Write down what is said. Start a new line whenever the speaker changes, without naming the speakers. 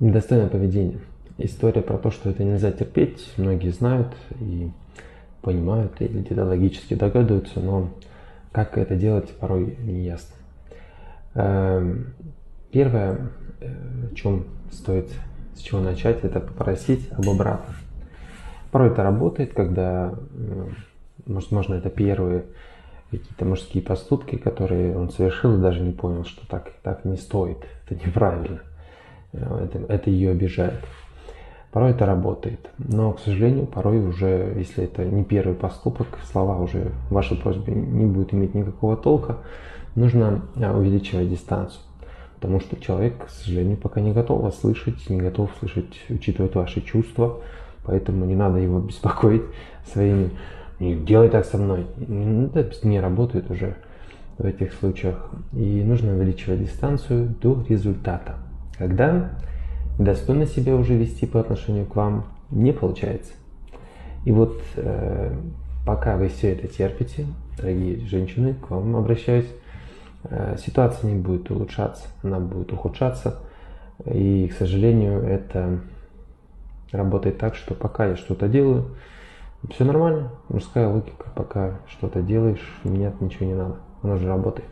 Недостойное поведение. История про то, что это нельзя терпеть, многие знают и понимают, или где-то логически догадываются, но как это делать, порой не ясно. Эм, первое, э, о чем стоит с чего начать, это попросить об обратном. Порой это работает, когда, э, возможно, это первые какие-то мужские поступки, которые он совершил и даже не понял, что так, так не стоит, это неправильно, это, это ее обижает. Порой это работает, но, к сожалению, порой уже, если это не первый поступок, слова уже вашей просьбе не будут иметь никакого толка, нужно э, увеличивать дистанцию. Потому что человек, к сожалению, пока не готов вас слышать, не готов слышать, учитывать ваши чувства, поэтому не надо его беспокоить своими «не делай так со мной». Это не работает уже в этих случаях. И нужно увеличивать дистанцию до результата. Когда достойно себя уже вести по отношению к вам не получается. И вот э, пока вы все это терпите, дорогие женщины, к вам обращаюсь, э, ситуация не будет улучшаться, она будет ухудшаться. И, к сожалению, это работает так, что пока я что-то делаю, все нормально, мужская логика, пока что-то делаешь, менять ничего не надо, оно же работает.